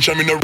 competition in a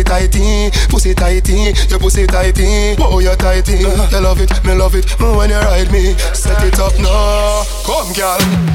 pussy tighty, pussy tighty, your pussy tighty. Oh, you're tighty. Uh-huh. You love it, me love it. When you ride me, set it up now. Come, girl.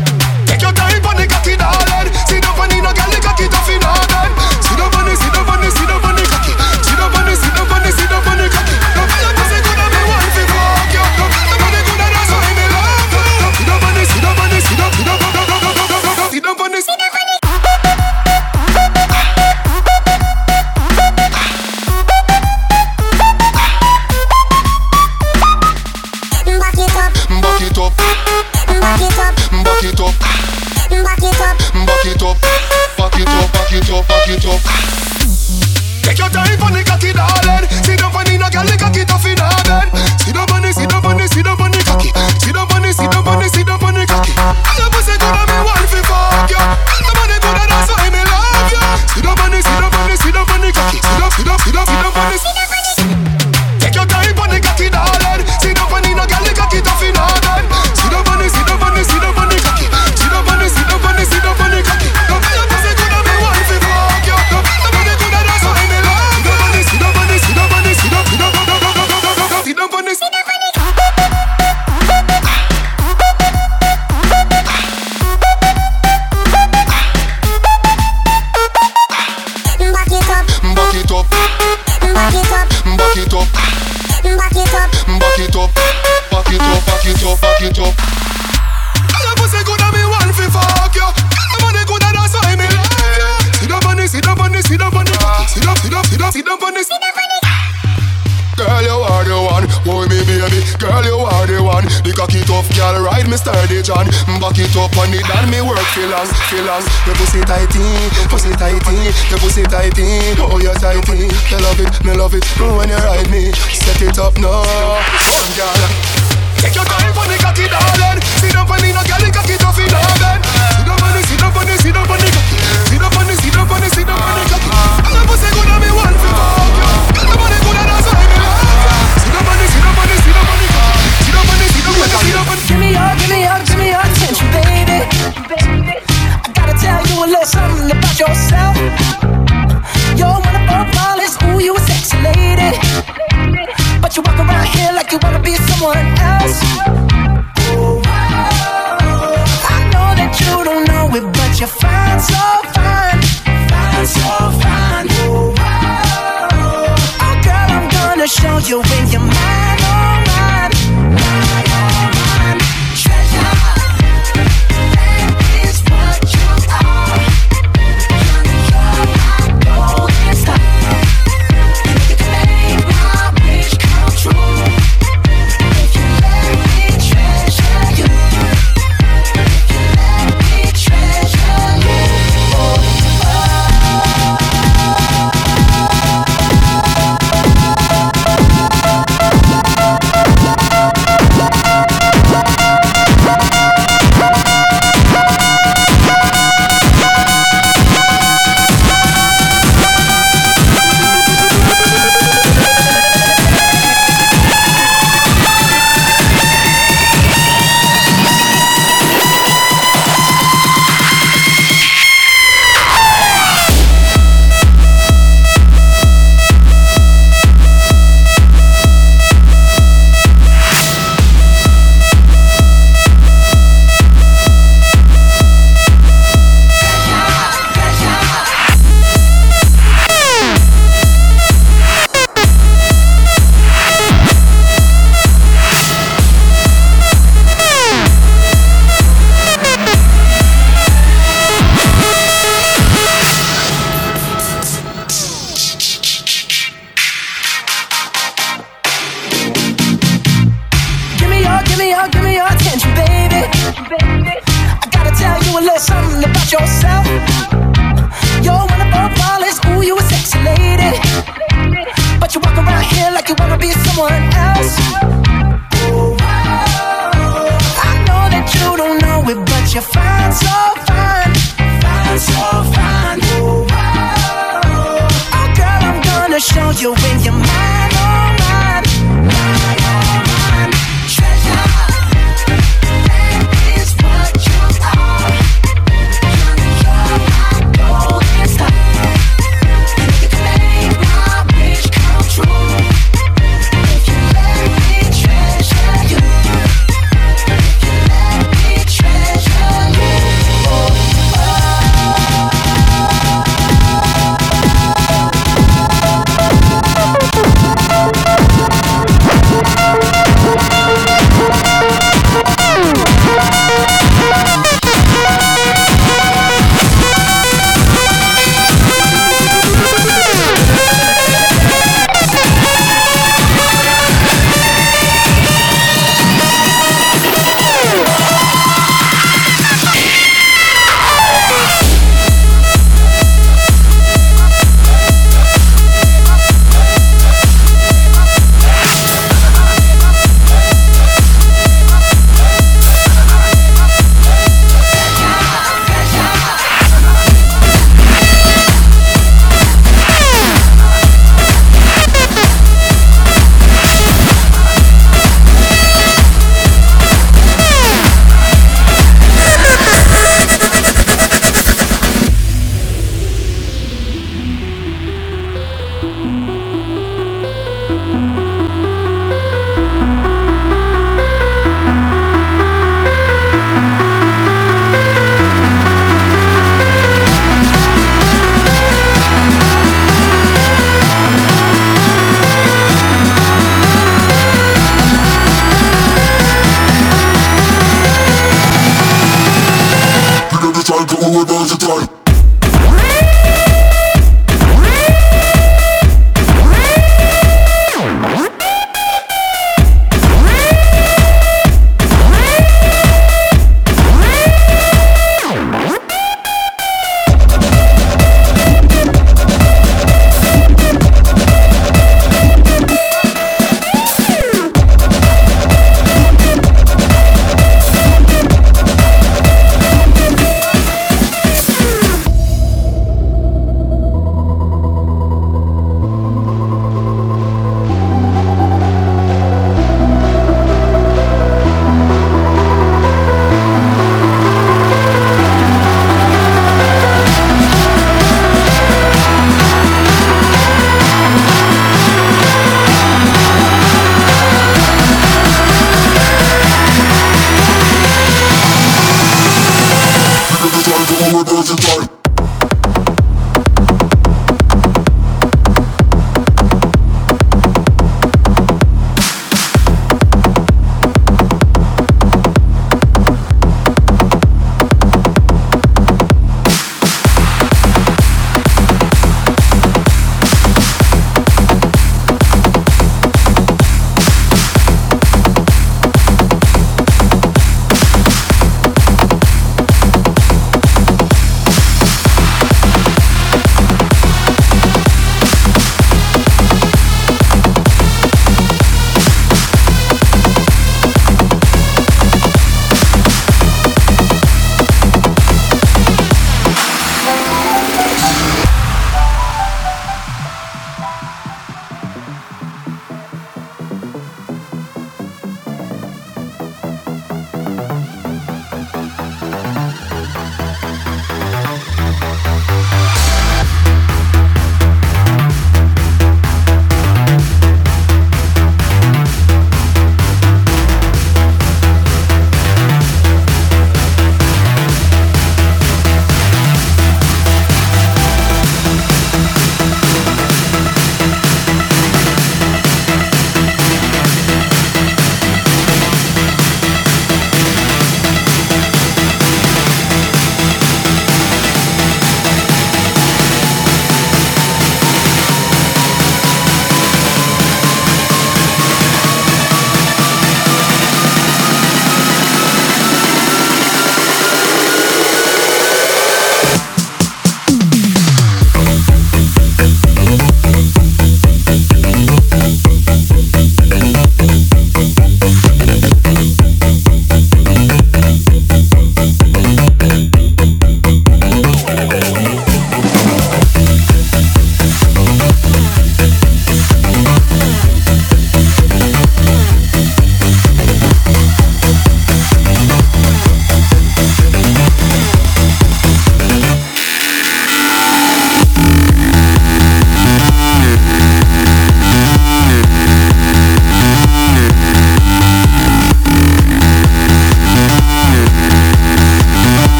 like you wanna be someone else.